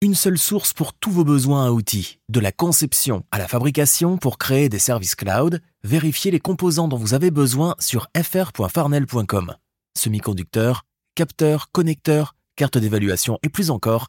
Une seule source pour tous vos besoins à outils, de la conception à la fabrication pour créer des services cloud, vérifiez les composants dont vous avez besoin sur fr.farnel.com. Semi-conducteurs, capteurs, connecteurs, cartes d'évaluation et plus encore,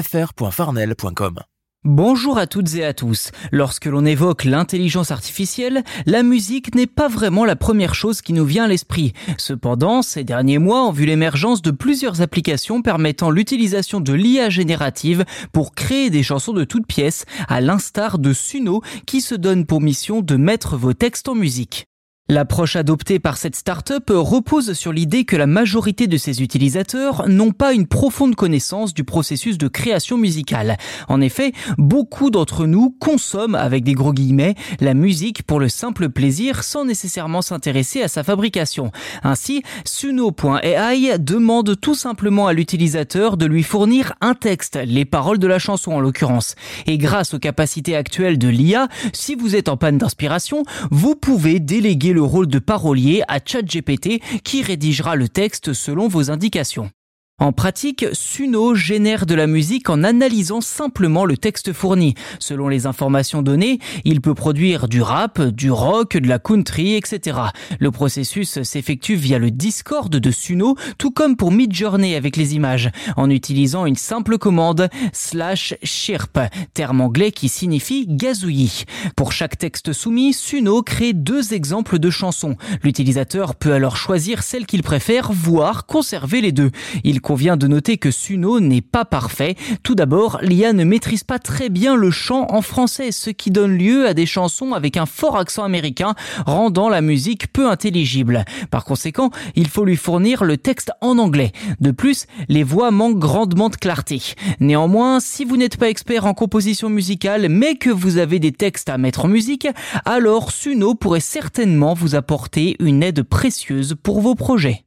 fr.farnel.com. Bonjour à toutes et à tous. Lorsque l'on évoque l'intelligence artificielle, la musique n'est pas vraiment la première chose qui nous vient à l'esprit. Cependant, ces derniers mois ont vu l'émergence de plusieurs applications permettant l'utilisation de l'IA générative pour créer des chansons de toutes pièces, à l'instar de Suno qui se donne pour mission de mettre vos textes en musique. L'approche adoptée par cette start-up repose sur l'idée que la majorité de ses utilisateurs n'ont pas une profonde connaissance du processus de création musicale. En effet, beaucoup d'entre nous consomment, avec des gros guillemets, la musique pour le simple plaisir sans nécessairement s'intéresser à sa fabrication. Ainsi, Suno.ai demande tout simplement à l'utilisateur de lui fournir un texte, les paroles de la chanson en l'occurrence. Et grâce aux capacités actuelles de l'IA, si vous êtes en panne d'inspiration, vous pouvez déléguer le rôle de parolier à ChatGPT qui rédigera le texte selon vos indications. En pratique, Suno génère de la musique en analysant simplement le texte fourni. Selon les informations données, il peut produire du rap, du rock, de la country, etc. Le processus s'effectue via le Discord de Suno, tout comme pour Midjourney avec les images, en utilisant une simple commande slash chirp, terme anglais qui signifie gazouillis. Pour chaque texte soumis, Suno crée deux exemples de chansons. L'utilisateur peut alors choisir celle qu'il préfère, voire conserver les deux. Il convient de noter que Suno n'est pas parfait. Tout d'abord, l'IA ne maîtrise pas très bien le chant en français, ce qui donne lieu à des chansons avec un fort accent américain, rendant la musique peu intelligible. Par conséquent, il faut lui fournir le texte en anglais. De plus, les voix manquent grandement de clarté. Néanmoins, si vous n'êtes pas expert en composition musicale, mais que vous avez des textes à mettre en musique, alors Suno pourrait certainement vous apporter une aide précieuse pour vos projets.